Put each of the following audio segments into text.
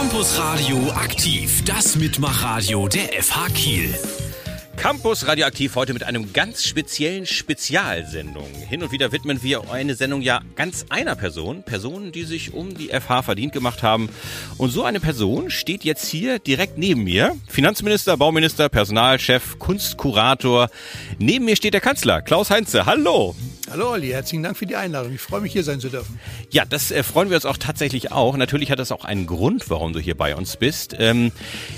Campus Radio aktiv, das Mitmachradio der FH Kiel. Campus Radioaktiv heute mit einem ganz speziellen Spezialsendung. Hin und wieder widmen wir eine Sendung ja ganz einer Person, Personen, die sich um die FH verdient gemacht haben. Und so eine Person steht jetzt hier direkt neben mir. Finanzminister, Bauminister, Personalchef, Kunstkurator. Neben mir steht der Kanzler, Klaus Heinze. Hallo. Hallo Olli, herzlichen Dank für die Einladung. Ich freue mich, hier sein zu dürfen. Ja, das äh, freuen wir uns auch tatsächlich auch. Natürlich hat das auch einen Grund, warum du hier bei uns bist. Ähm,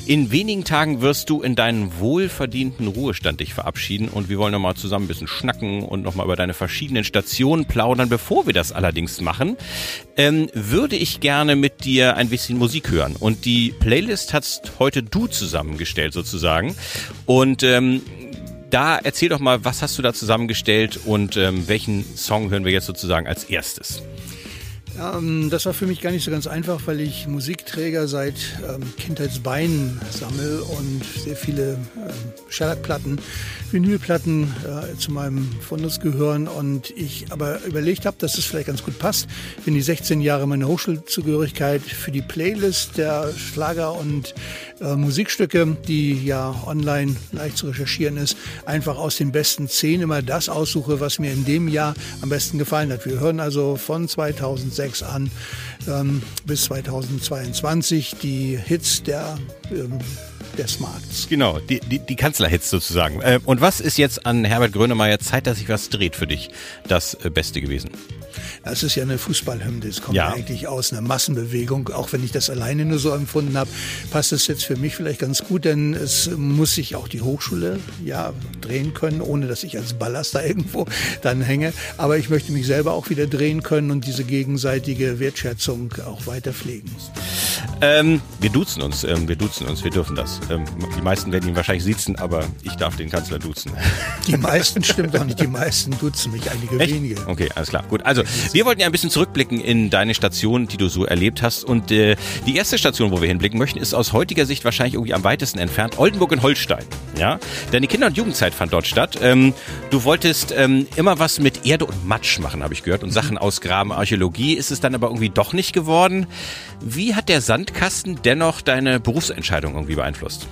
in wenigen Tagen wirst du in deinen wohlverdienten Ruhestand dich verabschieden und wir wollen nochmal zusammen ein bisschen schnacken und nochmal über deine verschiedenen Stationen plaudern. Bevor wir das allerdings machen, ähm, würde ich gerne mit dir ein bisschen Musik hören. Und die Playlist hast heute du zusammengestellt sozusagen. Und ähm, da erzähl doch mal, was hast du da zusammengestellt und ähm, welchen Song hören wir jetzt sozusagen als erstes? Ähm, das war für mich gar nicht so ganz einfach, weil ich Musikträger seit ähm, Kindheitsbeinen sammle und sehr viele ähm, Schellackplatten, Vinylplatten äh, zu meinem Fundus gehören und ich aber überlegt habe, dass es vielleicht ganz gut passt, wenn die 16 Jahre meiner Hochschulzugehörigkeit für die Playlist der Schlager und äh, Musikstücke, die ja online leicht zu recherchieren ist, einfach aus den besten zehn immer das aussuche, was mir in dem Jahr am besten gefallen hat. Wir hören also von 2006 an ähm, bis 2022 die Hits der ähm, des Markts. Genau, die, die, die Kanzlerhits sozusagen. Äh, und was ist jetzt an Herbert Grönemeyer Zeit, dass sich was dreht für dich das äh, Beste gewesen? Das ist ja eine Fußballhymne. Es kommt ja. eigentlich aus einer Massenbewegung. Auch wenn ich das alleine nur so empfunden habe, passt es jetzt für mich vielleicht ganz gut, denn es muss sich auch die Hochschule ja drehen können, ohne dass ich als Ballast da irgendwo dann hänge. Aber ich möchte mich selber auch wieder drehen können und diese gegenseitige Wertschätzung auch weiter pflegen. Ähm, wir duzen uns, ähm, wir duzen uns, wir dürfen das. Ähm, die meisten werden ihn wahrscheinlich sitzen, aber ich darf den Kanzler duzen. Die meisten stimmt doch nicht, die meisten duzen mich, einige Echt? wenige. Okay, alles klar. Gut, also wir wollten ja ein bisschen zurückblicken in deine Station, die du so erlebt hast. Und äh, die erste Station, wo wir hinblicken möchten, ist aus heutiger Sicht wahrscheinlich irgendwie am weitesten entfernt, Oldenburg in Holstein. Ja, deine Kinder- und Jugendzeit fand dort statt. Ähm, du wolltest ähm, immer was mit Erde und Matsch machen, habe ich gehört, und mhm. Sachen ausgraben, Archäologie. Ist es dann aber irgendwie doch nicht geworden. Wie hat der Sandkasten dennoch deine Berufsentscheidung irgendwie beeinflusst?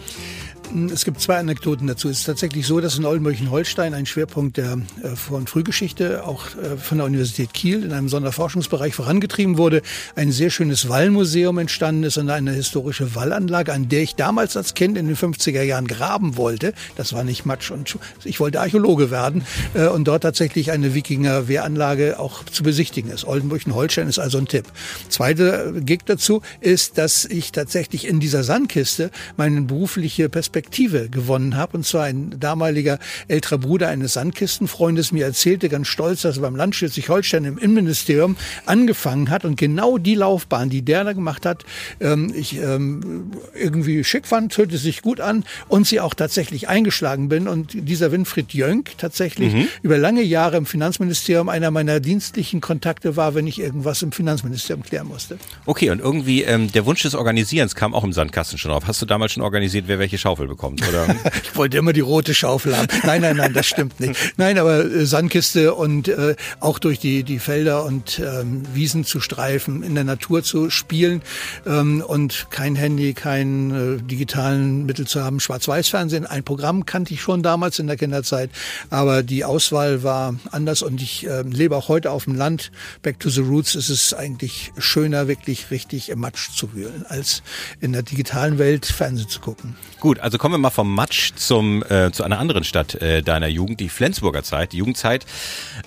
Es gibt zwei Anekdoten dazu. Es ist tatsächlich so, dass in Oldenburg-Holstein ein Schwerpunkt der äh, Vor- und Frühgeschichte auch äh, von der Universität Kiel in einem Sonderforschungsbereich vorangetrieben wurde. Ein sehr schönes Wallmuseum entstanden ist und eine historische Wallanlage, an der ich damals als Kind in den 50er Jahren graben wollte. Das war nicht Matsch und ich wollte Archäologe werden äh, und dort tatsächlich eine Wikinger-Wehranlage auch zu besichtigen ist. Oldenburg-Holstein ist also ein Tipp. Zweite Gig dazu ist, dass ich tatsächlich in dieser Sandkiste meine berufliche Perspektive Perspektive gewonnen habe. Und zwar ein damaliger älterer Bruder eines Sandkistenfreundes mir erzählte ganz stolz, dass er beim Land Schleswig-Holstein im Innenministerium angefangen hat und genau die Laufbahn, die der da gemacht hat, ähm, ich ähm, irgendwie schick fand, hörte sich gut an und sie auch tatsächlich eingeschlagen bin. Und dieser Winfried Jönk tatsächlich mhm. über lange Jahre im Finanzministerium einer meiner dienstlichen Kontakte war, wenn ich irgendwas im Finanzministerium klären musste. Okay, und irgendwie ähm, der Wunsch des Organisierens kam auch im Sandkasten schon auf. Hast du damals schon organisiert, wer welche Schaufel bekommt, oder? ich wollte immer die rote Schaufel haben. Nein, nein, nein, das stimmt nicht. Nein, aber äh, Sandkiste und äh, auch durch die, die Felder und ähm, Wiesen zu streifen, in der Natur zu spielen ähm, und kein Handy, kein äh, digitalen Mittel zu haben. Schwarz-Weiß-Fernsehen, ein Programm kannte ich schon damals in der Kinderzeit, aber die Auswahl war anders und ich äh, lebe auch heute auf dem Land. Back to the Roots ist es eigentlich schöner, wirklich richtig im Matsch zu wühlen, als in der digitalen Welt Fernsehen zu gucken. Gut, also kommen wir mal vom Matsch zum, äh, zu einer anderen Stadt äh, deiner Jugend, die Flensburger Zeit, die Jugendzeit.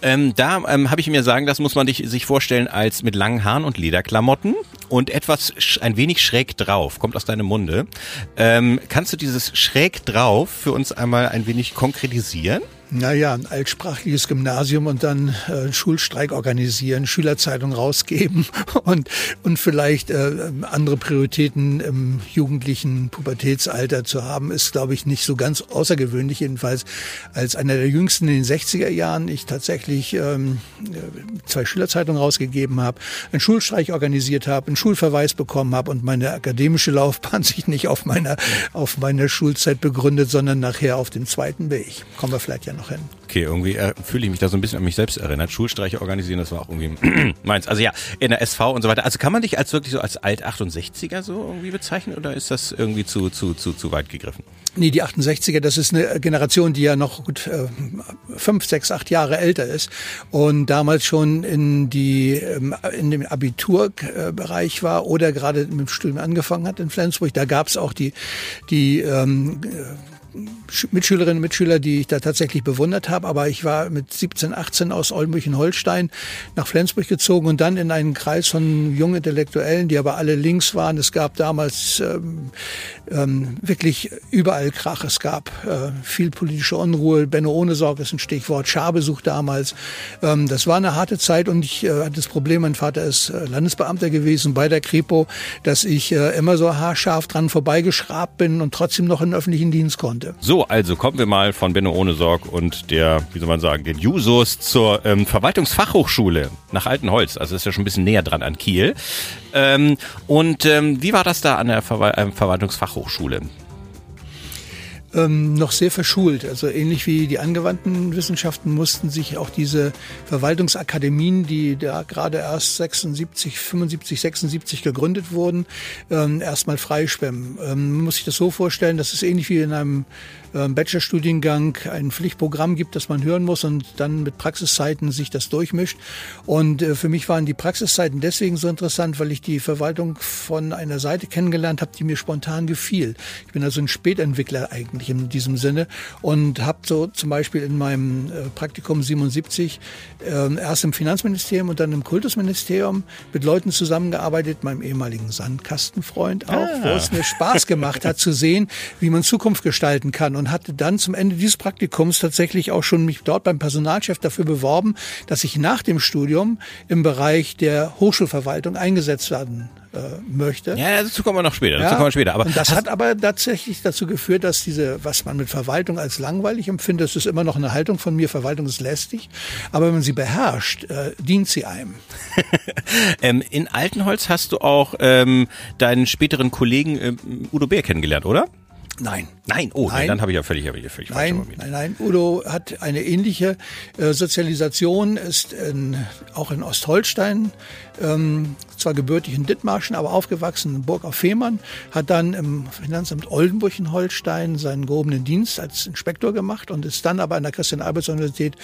Ähm, da ähm, habe ich mir sagen, das muss man dich, sich vorstellen als mit langen Haaren und Lederklamotten und etwas ein wenig schräg drauf, kommt aus deinem Munde. Ähm, kannst du dieses schräg drauf für uns einmal ein wenig konkretisieren? Naja, ein altsprachliches Gymnasium und dann äh, Schulstreik organisieren, Schülerzeitung rausgeben und, und vielleicht äh, andere Prioritäten im jugendlichen Pubertätsalter zu haben, ist, glaube ich, nicht so ganz außergewöhnlich. Jedenfalls als einer der jüngsten in den 60er Jahren ich tatsächlich ähm, zwei Schülerzeitungen rausgegeben habe, einen Schulstreich organisiert habe, einen Schulverweis bekommen habe und meine akademische Laufbahn sich nicht auf meiner, auf meiner Schulzeit begründet, sondern nachher auf dem zweiten Weg. Kommen wir vielleicht ja noch noch hin. Okay, irgendwie äh, fühle ich mich da so ein bisschen an mich selbst erinnert. Schulstreiche organisieren, das war auch irgendwie meins. Also ja, in der SV und so weiter. Also kann man dich als wirklich so als Alt-68er so irgendwie bezeichnen oder ist das irgendwie zu, zu, zu, zu weit gegriffen? Nee, die 68er, das ist eine Generation, die ja noch gut äh, fünf, sechs, acht Jahre älter ist und damals schon in die ähm, in dem Abiturbereich war oder gerade mit dem Studium angefangen hat in Flensburg. Da gab es auch die die ähm, Mitschülerinnen und Mitschüler, die ich da tatsächlich bewundert habe. Aber ich war mit 17, 18 aus Oldenburg-Holstein nach Flensburg gezogen und dann in einen Kreis von jungen Intellektuellen, die aber alle links waren. Es gab damals ähm, ähm, wirklich überall Krach. Es gab äh, viel politische Unruhe. Benno ohne Sorge ist ein Stichwort. Scharbesuch damals. Ähm, das war eine harte Zeit und ich äh, hatte das Problem, mein Vater ist äh, Landesbeamter gewesen bei der Kripo, dass ich äh, immer so haarscharf dran vorbeigeschrabt bin und trotzdem noch in den öffentlichen Dienst konnte konnte. So, also kommen wir mal von Benno ohne Sorg und der, wie soll man sagen, den Jusos zur ähm, Verwaltungsfachhochschule nach Altenholz. Also ist ja schon ein bisschen näher dran an Kiel. Ähm, und ähm, wie war das da an der Ver äh, Verwaltungsfachhochschule? Ähm, noch sehr verschult. Also ähnlich wie die angewandten Wissenschaften mussten sich auch diese Verwaltungsakademien, die da gerade erst 76, 75, 76 gegründet wurden, ähm, erstmal freischwemmen. Ähm, man muss sich das so vorstellen, dass es ähnlich wie in einem Bachelorstudiengang ein Pflichtprogramm gibt, das man hören muss und dann mit Praxiszeiten sich das durchmischt. Und äh, für mich waren die Praxiszeiten deswegen so interessant, weil ich die Verwaltung von einer Seite kennengelernt habe, die mir spontan gefiel. Ich bin also ein Spätentwickler eigentlich in diesem Sinne und habe so zum Beispiel in meinem äh, Praktikum 77 äh, erst im Finanzministerium und dann im Kultusministerium mit Leuten zusammengearbeitet, meinem ehemaligen Sandkastenfreund auch, ah. wo es mir Spaß gemacht hat zu sehen, wie man Zukunft gestalten kann. Und und hatte dann zum Ende dieses Praktikums tatsächlich auch schon mich dort beim Personalchef dafür beworben, dass ich nach dem Studium im Bereich der Hochschulverwaltung eingesetzt werden äh, möchte. Ja, dazu kommen wir noch später. Dazu ja, kommen wir später. Aber und das hat aber tatsächlich dazu geführt, dass diese, was man mit Verwaltung als langweilig empfindet, das ist immer noch eine Haltung von mir. Verwaltung ist lästig, aber wenn man sie beherrscht, äh, dient sie einem. ähm, in Altenholz hast du auch ähm, deinen späteren Kollegen äh, Udo Bär kennengelernt, oder? Nein. Nein, oh, nein. dann habe ich ja völlig, hab ich ja völlig nein, nein, nein. Udo hat eine ähnliche äh, Sozialisation, ist in, auch in Ostholstein, ähm, zwar gebürtig in Dithmarschen, aber aufgewachsen in Burg auf Fehmarn, hat dann im Finanzamt Oldenburg in Holstein seinen gehobenen Dienst als Inspektor gemacht und ist dann aber an der Christian-Albers-Universität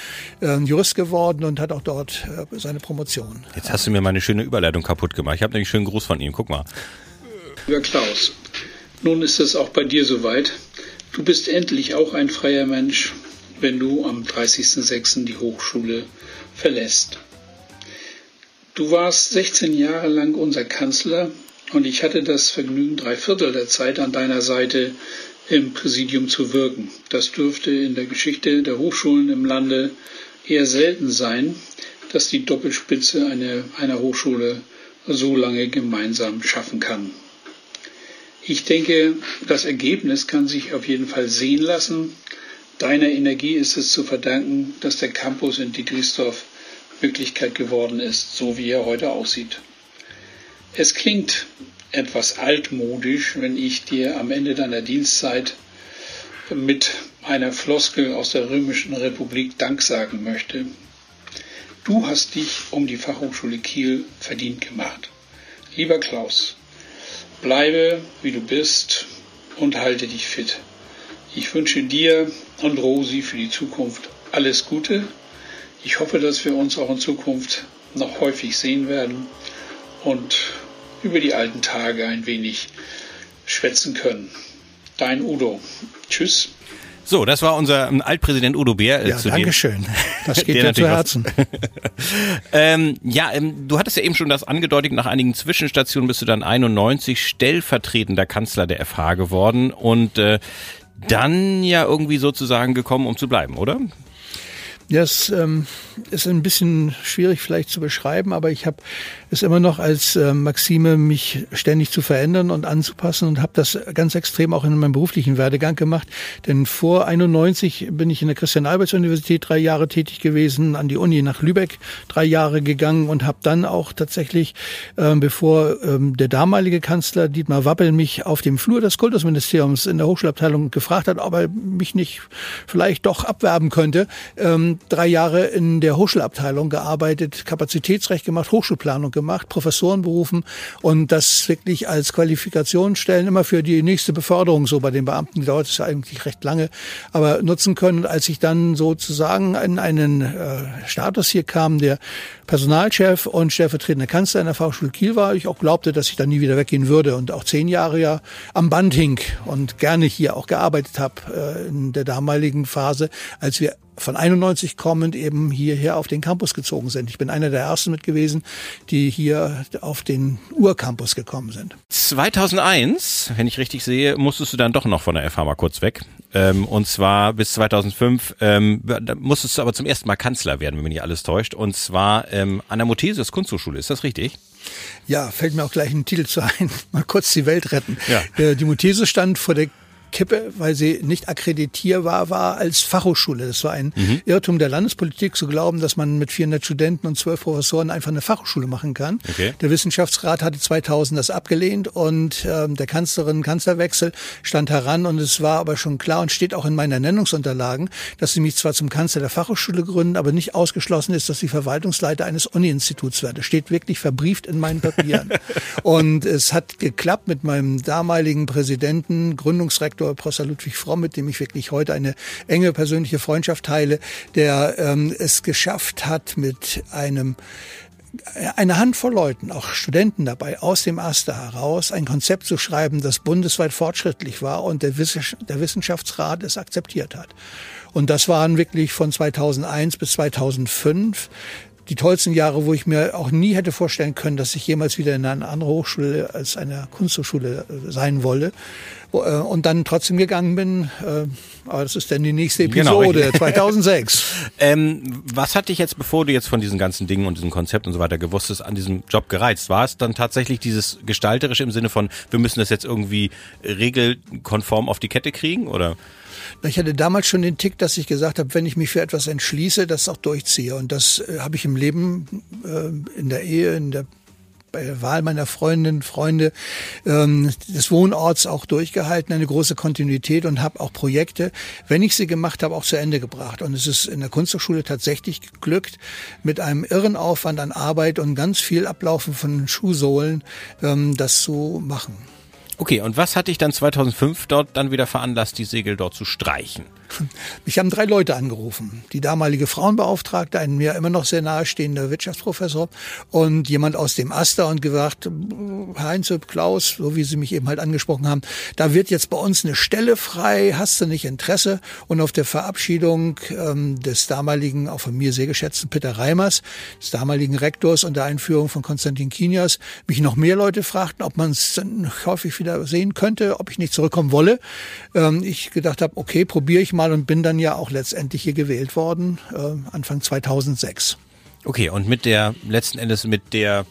äh, Jurist geworden und hat auch dort äh, seine Promotion. Jetzt hast du mir meine schöne Überleitung kaputt gemacht. Ich habe nämlich einen schönen Gruß von ihm. Guck mal. Lieber Klaus, nun ist es auch bei dir soweit. Du bist endlich auch ein freier Mensch, wenn du am 30.06. die Hochschule verlässt. Du warst 16 Jahre lang unser Kanzler und ich hatte das Vergnügen, drei Viertel der Zeit an deiner Seite im Präsidium zu wirken. Das dürfte in der Geschichte der Hochschulen im Lande eher selten sein, dass die Doppelspitze eine, einer Hochschule so lange gemeinsam schaffen kann. Ich denke, das Ergebnis kann sich auf jeden Fall sehen lassen. Deiner Energie ist es zu verdanken, dass der Campus in Dietrichsdorf Möglichkeit geworden ist, so wie er heute aussieht. Es klingt etwas altmodisch, wenn ich dir am Ende deiner Dienstzeit mit einer Floskel aus der Römischen Republik Dank sagen möchte. Du hast dich um die Fachhochschule Kiel verdient gemacht. Lieber Klaus, Bleibe, wie du bist und halte dich fit. Ich wünsche dir und Rosi für die Zukunft alles Gute. Ich hoffe, dass wir uns auch in Zukunft noch häufig sehen werden und über die alten Tage ein wenig schwätzen können. Dein Udo. Tschüss. So, das war unser ähm, Altpräsident Udo Bär. Äh, ja, zu Dankeschön. Das geht dir zu Herzen. ähm, ja, ähm, du hattest ja eben schon das angedeutet, nach einigen Zwischenstationen bist du dann 91 stellvertretender Kanzler der FH geworden und äh, dann ja irgendwie sozusagen gekommen, um zu bleiben, oder? Ja, es ähm, ist ein bisschen schwierig vielleicht zu beschreiben, aber ich habe es immer noch als äh, Maxime, mich ständig zu verändern und anzupassen und habe das ganz extrem auch in meinem beruflichen Werdegang gemacht. Denn vor 91 bin ich in der Christian-Alberts-Universität drei Jahre tätig gewesen, an die Uni nach Lübeck drei Jahre gegangen und habe dann auch tatsächlich, äh, bevor ähm, der damalige Kanzler Dietmar Wappel mich auf dem Flur des Kultusministeriums in der Hochschulabteilung gefragt hat, ob er mich nicht vielleicht doch abwerben könnte, ähm, drei Jahre in der Hochschulabteilung gearbeitet, Kapazitätsrecht gemacht, Hochschulplanung gemacht, Professoren berufen und das wirklich als Qualifikationsstellen immer für die nächste Beförderung so bei den Beamten dauert es ja eigentlich recht lange, aber nutzen können. Als ich dann sozusagen in einen äh, Status hier kam, der Personalchef und stellvertretender Kanzler in der Fachschule Kiel war, ich auch glaubte, dass ich da nie wieder weggehen würde und auch zehn Jahre ja am Band hing und gerne hier auch gearbeitet habe äh, in der damaligen Phase, als wir von 91 kommend eben hierher auf den Campus gezogen sind. Ich bin einer der ersten mit gewesen, die hier auf den Urcampus gekommen sind. 2001, wenn ich richtig sehe, musstest du dann doch noch von der FH mal kurz weg. Ähm, und zwar bis 2005 ähm, musstest du aber zum ersten Mal Kanzler werden, wenn mich nicht alles täuscht. Und zwar ähm, an der Mothesius Kunsthochschule. Ist das richtig? Ja, fällt mir auch gleich ein Titel zu ein. Mal kurz die Welt retten. Ja. Äh, die Mothesius stand vor der Kippe, weil sie nicht akkreditierbar war als Fachhochschule. Das war ein mhm. Irrtum der Landespolitik zu glauben, dass man mit 400 Studenten und 12 Professoren einfach eine Fachhochschule machen kann. Okay. Der Wissenschaftsrat hatte 2000 das abgelehnt und äh, der Kanzlerin Kanzlerwechsel stand heran und es war aber schon klar und steht auch in meinen Ernennungsunterlagen, dass sie mich zwar zum Kanzler der Fachhochschule gründen, aber nicht ausgeschlossen ist, dass sie Verwaltungsleiter eines Uni-Instituts werde. Steht wirklich verbrieft in meinen Papieren. und es hat geklappt mit meinem damaligen Präsidenten, Gründungsrektor Direktor Professor Ludwig Fromm, mit dem ich wirklich heute eine enge persönliche Freundschaft teile, der ähm, es geschafft hat, mit einem eine Handvoll Leuten, auch Studenten dabei, aus dem Aster heraus ein Konzept zu schreiben, das bundesweit fortschrittlich war und der, Wissenschaftsrat es akzeptiert hat. Und das waren wirklich von 2001 bis 2005 die tollsten Jahre, wo ich mir auch nie hätte vorstellen können, dass ich jemals wieder in einer anderen Hochschule als einer Kunsthochschule äh, sein wolle. Äh, und dann trotzdem gegangen bin. Äh, aber das ist dann die nächste genau, Episode, genau. 2006. ähm, was hat dich jetzt, bevor du jetzt von diesen ganzen Dingen und diesem Konzept und so weiter gewusst hast, an diesem Job gereizt? War es dann tatsächlich dieses Gestalterische im Sinne von, wir müssen das jetzt irgendwie regelkonform auf die Kette kriegen, oder? Ich hatte damals schon den Tick, dass ich gesagt habe, wenn ich mich für etwas entschließe, das auch durchziehe. Und das äh, habe ich im Leben, äh, in der Ehe, in der bei der Wahl meiner Freundinnen, Freunde ähm, des Wohnorts auch durchgehalten, eine große Kontinuität und habe auch Projekte, wenn ich sie gemacht habe, auch zu Ende gebracht. Und es ist in der Kunsthochschule tatsächlich geglückt, mit einem irren Aufwand an Arbeit und ganz viel Ablaufen von Schuhsohlen ähm, das zu machen. Okay, und was hat dich dann 2005 dort dann wieder veranlasst, die Segel dort zu streichen? Mich haben drei Leute angerufen. Die damalige Frauenbeauftragte, ein mir immer noch sehr nahestehender Wirtschaftsprofessor und jemand aus dem Aster und gesagt, Heinz, Klaus, so wie Sie mich eben halt angesprochen haben, da wird jetzt bei uns eine Stelle frei, hast du nicht Interesse? Und auf der Verabschiedung ähm, des damaligen, auch von mir sehr geschätzten Peter Reimers, des damaligen Rektors und der Einführung von Konstantin Kinias, mich noch mehr Leute fragten, ob man es häufig wieder sehen könnte, ob ich nicht zurückkommen wolle. Ähm, ich gedacht habe, okay, probiere ich mal mal und bin dann ja auch letztendlich hier gewählt worden, äh, Anfang 2006. Okay, und mit der, letzten Endes mit der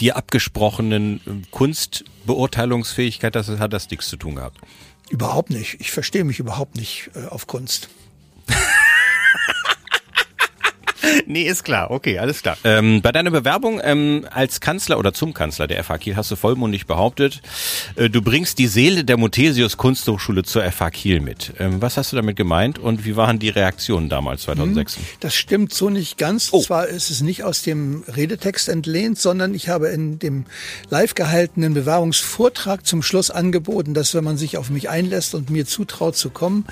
dir abgesprochenen äh, Kunstbeurteilungsfähigkeit, das hat das nichts zu tun gehabt? Überhaupt nicht. Ich verstehe mich überhaupt nicht äh, auf Kunst. nee, ist klar. Okay, alles klar. Ähm, bei deiner Bewerbung ähm, als Kanzler oder zum Kanzler der FH Kiel hast du vollmundig behauptet, äh, du bringst die Seele der Mothesius Kunsthochschule zur FH Kiel mit. Ähm, was hast du damit gemeint und wie waren die Reaktionen damals 2006? Hm, das stimmt so nicht ganz. Oh. Zwar ist es nicht aus dem Redetext entlehnt, sondern ich habe in dem live gehaltenen Bewerbungsvortrag zum Schluss angeboten, dass wenn man sich auf mich einlässt und mir zutraut zu kommen,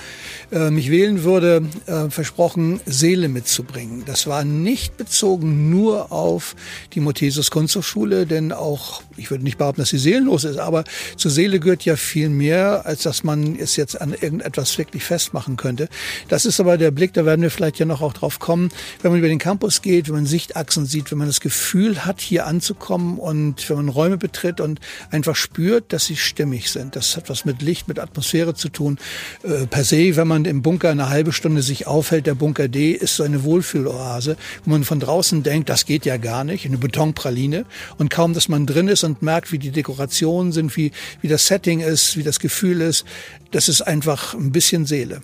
äh, mich wählen würde, äh, versprochen, Seele mitzubringen. Das war zwar nicht bezogen nur auf die Mothesis Kunsthochschule, denn auch, ich würde nicht behaupten, dass sie seelenlos ist, aber zur Seele gehört ja viel mehr, als dass man es jetzt an irgendetwas wirklich festmachen könnte. Das ist aber der Blick, da werden wir vielleicht ja noch auch drauf kommen, wenn man über den Campus geht, wenn man Sichtachsen sieht, wenn man das Gefühl hat, hier anzukommen und wenn man Räume betritt und einfach spürt, dass sie stimmig sind. Das hat was mit Licht, mit Atmosphäre zu tun. Äh, per se, wenn man im Bunker eine halbe Stunde sich aufhält, der Bunker D ist so eine Wohlfühloase, wo man von draußen denkt, das geht ja gar nicht, eine Betonpraline. Und kaum, dass man drin ist und merkt, wie die Dekorationen sind, wie, wie das Setting ist, wie das Gefühl ist, das ist einfach ein bisschen Seele.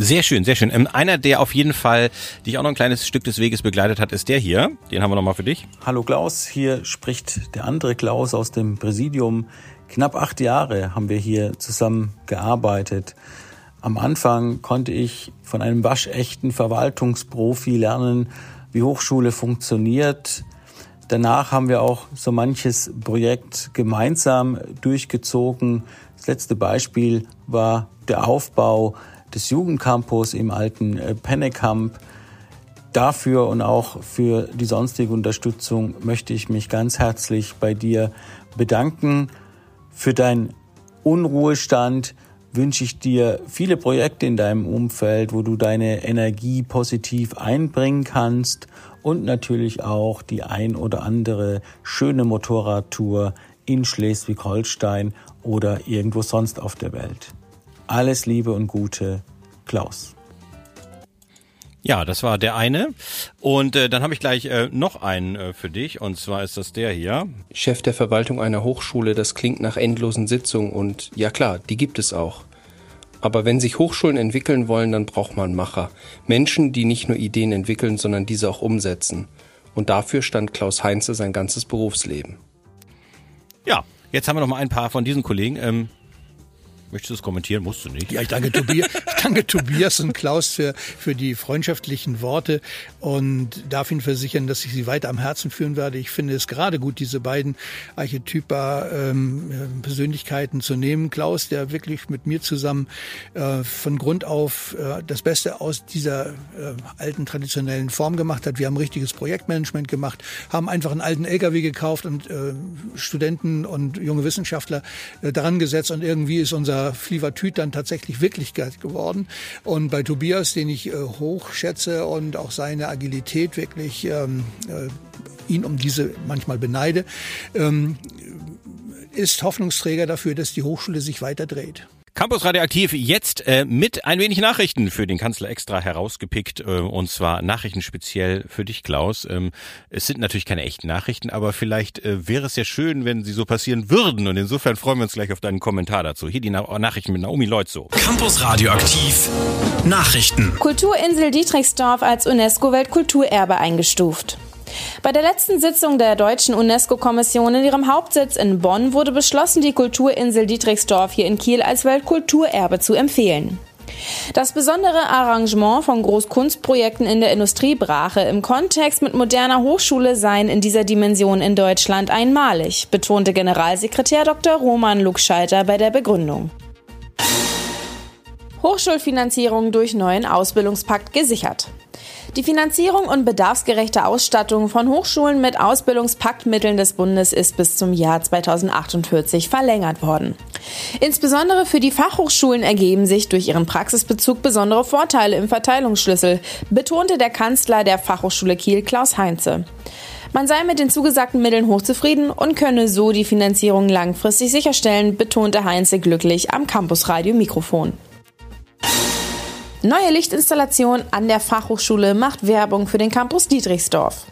Sehr schön, sehr schön. Ähm, einer, der auf jeden Fall dich auch noch ein kleines Stück des Weges begleitet hat, ist der hier. Den haben wir nochmal für dich. Hallo Klaus, hier spricht der andere Klaus aus dem Präsidium. Knapp acht Jahre haben wir hier zusammen gearbeitet. Am Anfang konnte ich von einem waschechten Verwaltungsprofi lernen, wie Hochschule funktioniert. Danach haben wir auch so manches Projekt gemeinsam durchgezogen. Das letzte Beispiel war der Aufbau des Jugendcampus im alten äh, Pennekamp. Dafür und auch für die sonstige Unterstützung möchte ich mich ganz herzlich bei dir bedanken. Für deinen Unruhestand wünsche ich dir viele Projekte in deinem Umfeld, wo du deine Energie positiv einbringen kannst und natürlich auch die ein oder andere schöne Motorradtour in Schleswig-Holstein oder irgendwo sonst auf der Welt. Alles Liebe und Gute, Klaus. Ja, das war der eine. Und äh, dann habe ich gleich äh, noch einen äh, für dich. Und zwar ist das der hier. Chef der Verwaltung einer Hochschule, das klingt nach endlosen Sitzungen. Und ja klar, die gibt es auch. Aber wenn sich Hochschulen entwickeln wollen, dann braucht man Macher. Menschen, die nicht nur Ideen entwickeln, sondern diese auch umsetzen. Und dafür stand Klaus Heinze sein ganzes Berufsleben. Ja, jetzt haben wir noch mal ein paar von diesen Kollegen. Ähm, Möchtest du es kommentieren? Musst du nicht. Ja, ich danke, Tobias, ich danke Tobias und Klaus für, für die freundschaftlichen Worte und darf Ihnen versichern, dass ich sie weiter am Herzen führen werde. Ich finde es gerade gut, diese beiden Archetyper ähm, Persönlichkeiten zu nehmen. Klaus, der wirklich mit mir zusammen äh, von Grund auf äh, das Beste aus dieser äh, alten traditionellen Form gemacht hat. Wir haben richtiges Projektmanagement gemacht, haben einfach einen alten LKW gekauft und äh, Studenten und junge Wissenschaftler äh, daran gesetzt und irgendwie ist unser dieser Flivertüt dann tatsächlich Wirklichkeit geworden. Und bei Tobias, den ich äh, hoch schätze und auch seine Agilität wirklich ähm, äh, ihn um diese manchmal beneide, ähm, ist Hoffnungsträger dafür, dass die Hochschule sich weiter dreht. Campus Radioaktiv jetzt äh, mit ein wenig Nachrichten für den Kanzler extra herausgepickt äh, und zwar Nachrichten speziell für dich, Klaus. Ähm, es sind natürlich keine echten Nachrichten, aber vielleicht äh, wäre es ja schön, wenn sie so passieren würden und insofern freuen wir uns gleich auf deinen Kommentar dazu. Hier die Na Nachrichten mit Naomi Leutzow. Campus Radioaktiv Nachrichten. Kulturinsel Dietrichsdorf als UNESCO-Weltkulturerbe eingestuft. Bei der letzten Sitzung der deutschen UNESCO-Kommission in ihrem Hauptsitz in Bonn wurde beschlossen, die Kulturinsel Dietrichsdorf hier in Kiel als Weltkulturerbe zu empfehlen. Das besondere Arrangement von Großkunstprojekten in der Industriebrache im Kontext mit moderner Hochschule seien in dieser Dimension in Deutschland einmalig, betonte Generalsekretär Dr. Roman Luxscheiter bei der Begründung. Hochschulfinanzierung durch neuen Ausbildungspakt gesichert. Die Finanzierung und bedarfsgerechte Ausstattung von Hochschulen mit Ausbildungspaktmitteln des Bundes ist bis zum Jahr 2048 verlängert worden. Insbesondere für die Fachhochschulen ergeben sich durch ihren Praxisbezug besondere Vorteile im Verteilungsschlüssel, betonte der Kanzler der Fachhochschule Kiel Klaus Heinze. Man sei mit den zugesagten Mitteln hochzufrieden und könne so die Finanzierung langfristig sicherstellen, betonte Heinze glücklich am Campusradio Mikrofon. Neue Lichtinstallation an der Fachhochschule macht Werbung für den Campus Dietrichsdorf.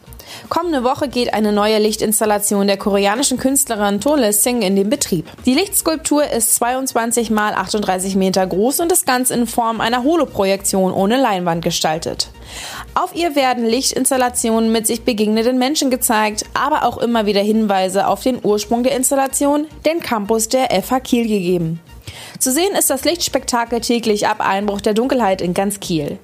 Kommende Woche geht eine neue Lichtinstallation der koreanischen Künstlerin Tole Singh in den Betrieb. Die Lichtskulptur ist 22 x 38 Meter groß und ist ganz in Form einer Holoprojektion ohne Leinwand gestaltet. Auf ihr werden Lichtinstallationen mit sich begegnenden Menschen gezeigt, aber auch immer wieder Hinweise auf den Ursprung der Installation, den Campus der FH Kiel gegeben. Zu sehen ist das Lichtspektakel täglich ab Einbruch der Dunkelheit in ganz Kiel.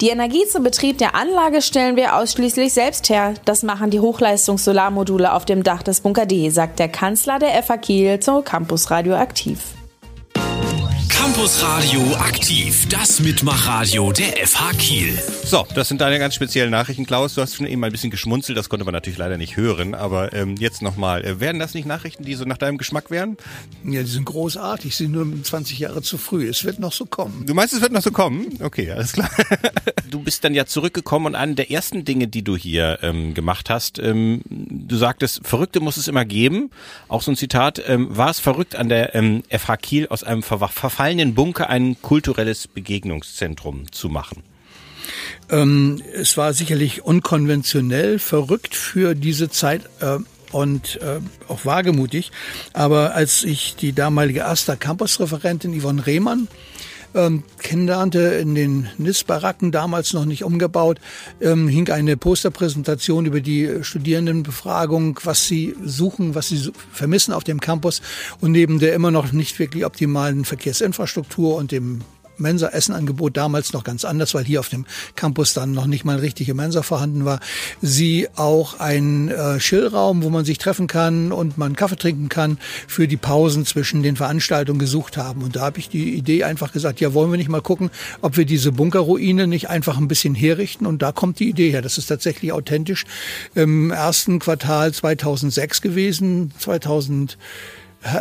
Die Energie zum Betrieb der Anlage stellen wir ausschließlich selbst her. Das machen die Hochleistungs-Solarmodule auf dem Dach des Bunker D, sagt der Kanzler der FH Kiel zum Campus Radioaktiv. Campus Radio aktiv, das Mitmachradio der FH Kiel. So, das sind deine ganz speziellen Nachrichten, Klaus. Du hast schon eben ein bisschen geschmunzelt, das konnte man natürlich leider nicht hören. Aber ähm, jetzt nochmal, äh, werden das nicht Nachrichten, die so nach deinem Geschmack wären? Ja, die sind großartig, sie sind nur 20 Jahre zu früh. Es wird noch so kommen. Du meinst, es wird noch so kommen? Okay, alles klar. du bist dann ja zurückgekommen und eine der ersten Dinge, die du hier ähm, gemacht hast, ähm, du sagtest, Verrückte muss es immer geben. Auch so ein Zitat, ähm, war es verrückt an der ähm, FH Kiel aus einem ver verfallenen Bunker ein kulturelles Begegnungszentrum zu machen? Ähm, es war sicherlich unkonventionell, verrückt für diese Zeit. Äh, und äh, auch wagemutig. Aber als ich die damalige Asta Campus-Referentin Yvonne Rehmann ähm, kennenlernte, in den NIS-Baracken, damals noch nicht umgebaut, ähm, hing eine Posterpräsentation über die Studierendenbefragung, was sie suchen, was sie vermissen auf dem Campus und neben der immer noch nicht wirklich optimalen Verkehrsinfrastruktur und dem Mensa-Essenangebot damals noch ganz anders, weil hier auf dem Campus dann noch nicht mal richtige Mensa vorhanden war. Sie auch ein äh, Chillraum, wo man sich treffen kann und man Kaffee trinken kann, für die Pausen zwischen den Veranstaltungen gesucht haben. Und da habe ich die Idee einfach gesagt, ja, wollen wir nicht mal gucken, ob wir diese Bunkerruine nicht einfach ein bisschen herrichten? Und da kommt die Idee her. Das ist tatsächlich authentisch im ersten Quartal 2006 gewesen, 2000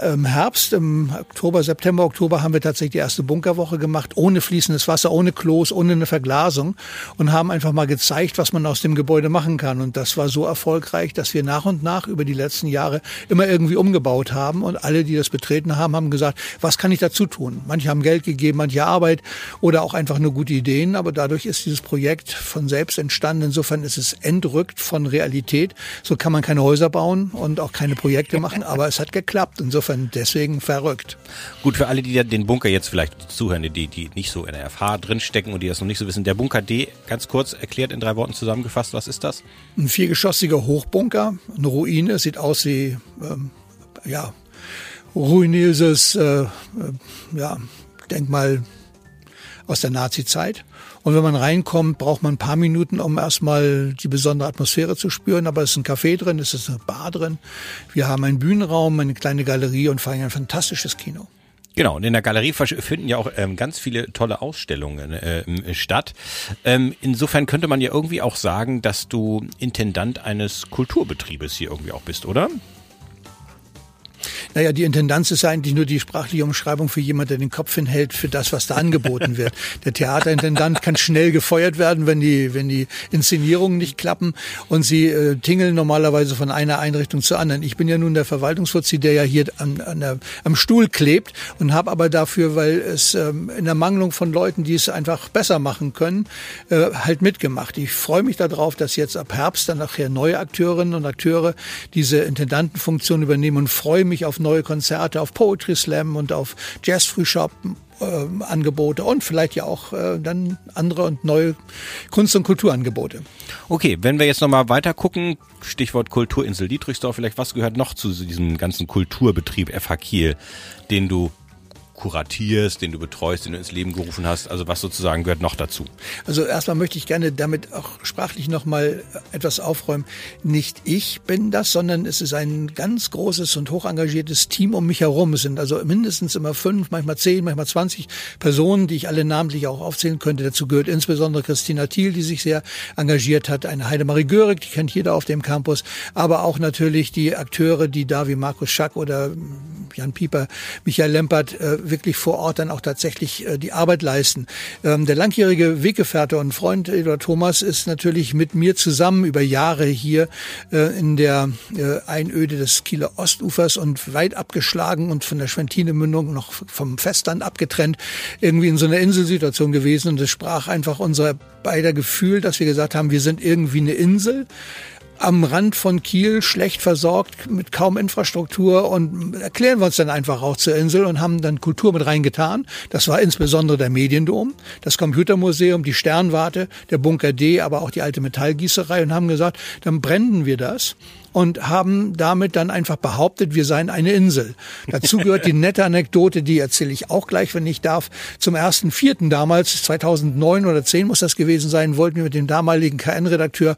im Herbst, im Oktober, September, Oktober haben wir tatsächlich die erste Bunkerwoche gemacht, ohne fließendes Wasser, ohne Klos, ohne eine Verglasung und haben einfach mal gezeigt, was man aus dem Gebäude machen kann. Und das war so erfolgreich, dass wir nach und nach über die letzten Jahre immer irgendwie umgebaut haben und alle, die das betreten haben, haben gesagt, was kann ich dazu tun? Manche haben Geld gegeben, manche Arbeit oder auch einfach nur gute Ideen, aber dadurch ist dieses Projekt von selbst entstanden. Insofern ist es entrückt von Realität. So kann man keine Häuser bauen und auch keine Projekte machen, aber es hat geklappt. Und Insofern deswegen verrückt. Gut, für alle, die den Bunker jetzt vielleicht zuhören, die, die nicht so in der FH drinstecken und die das noch nicht so wissen. Der Bunker D, ganz kurz erklärt in drei Worten zusammengefasst, was ist das? Ein viergeschossiger Hochbunker, eine Ruine, sieht aus wie, ähm, ja, ruinöses, äh, äh ja, Denkmal aus der Nazi-Zeit. Und wenn man reinkommt, braucht man ein paar Minuten, um erstmal die besondere Atmosphäre zu spüren. Aber es ist ein Café drin, es ist eine Bar drin. Wir haben einen Bühnenraum, eine kleine Galerie und vor allem ein fantastisches Kino. Genau, und in der Galerie finden ja auch ähm, ganz viele tolle Ausstellungen äh, statt. Ähm, insofern könnte man ja irgendwie auch sagen, dass du Intendant eines Kulturbetriebes hier irgendwie auch bist, oder? Naja, die Intendanz ist eigentlich nur die sprachliche Umschreibung für jemand, der den Kopf hinhält für das, was da angeboten wird. Der Theaterintendant kann schnell gefeuert werden, wenn die, wenn die Inszenierungen nicht klappen und sie äh, tingeln normalerweise von einer Einrichtung zur anderen. Ich bin ja nun der Verwaltungsfuzzi, der ja hier an, an der, am Stuhl klebt und habe aber dafür, weil es ähm, in der Mangelung von Leuten, die es einfach besser machen können, äh, halt mitgemacht. Ich freue mich darauf, dass jetzt ab Herbst dann nachher neue Akteurinnen und Akteure diese Intendantenfunktion übernehmen und freue mich auf neue Konzerte, auf Poetry Slam und auf Jazz Frühshop äh, Angebote und vielleicht ja auch äh, dann andere und neue Kunst- und Kulturangebote. Okay, wenn wir jetzt nochmal weiter gucken, Stichwort Kulturinsel Dietrichsdorf, vielleicht was gehört noch zu diesem ganzen Kulturbetrieb FH Kiel, den du kuratierst, den du betreust, den du ins Leben gerufen hast? Also was sozusagen gehört noch dazu? Also erstmal möchte ich gerne damit auch sprachlich nochmal etwas aufräumen. Nicht ich bin das, sondern es ist ein ganz großes und hoch engagiertes Team um mich herum. Es sind also mindestens immer fünf, manchmal zehn, manchmal zwanzig Personen, die ich alle namentlich auch aufzählen könnte. Dazu gehört insbesondere Christina Thiel, die sich sehr engagiert hat, eine Heidemarie Görig, die kennt jeder auf dem Campus, aber auch natürlich die Akteure, die da wie Markus Schack oder Jan Pieper, Michael Lempert äh, wirklich vor Ort dann auch tatsächlich äh, die Arbeit leisten. Ähm, der langjährige Weggefährte und Freund Eduard Thomas ist natürlich mit mir zusammen über Jahre hier äh, in der äh, Einöde des Kieler Ostufers und weit abgeschlagen und von der Schwentine-Mündung noch vom Festland abgetrennt, irgendwie in so einer Inselsituation gewesen. Und es sprach einfach unser beider Gefühl, dass wir gesagt haben, wir sind irgendwie eine Insel am Rand von Kiel, schlecht versorgt, mit kaum Infrastruktur. Und erklären wir uns dann einfach auch zur Insel und haben dann Kultur mit reingetan. Das war insbesondere der Mediendom, das Computermuseum, die Sternwarte, der Bunker D, aber auch die alte Metallgießerei. Und haben gesagt, dann brennen wir das und haben damit dann einfach behauptet, wir seien eine Insel. Dazu gehört die nette Anekdote, die erzähle ich auch gleich, wenn ich darf. Zum ersten Vierten damals, 2009 oder 10 muss das gewesen sein, wollten wir mit dem damaligen KN-Redakteur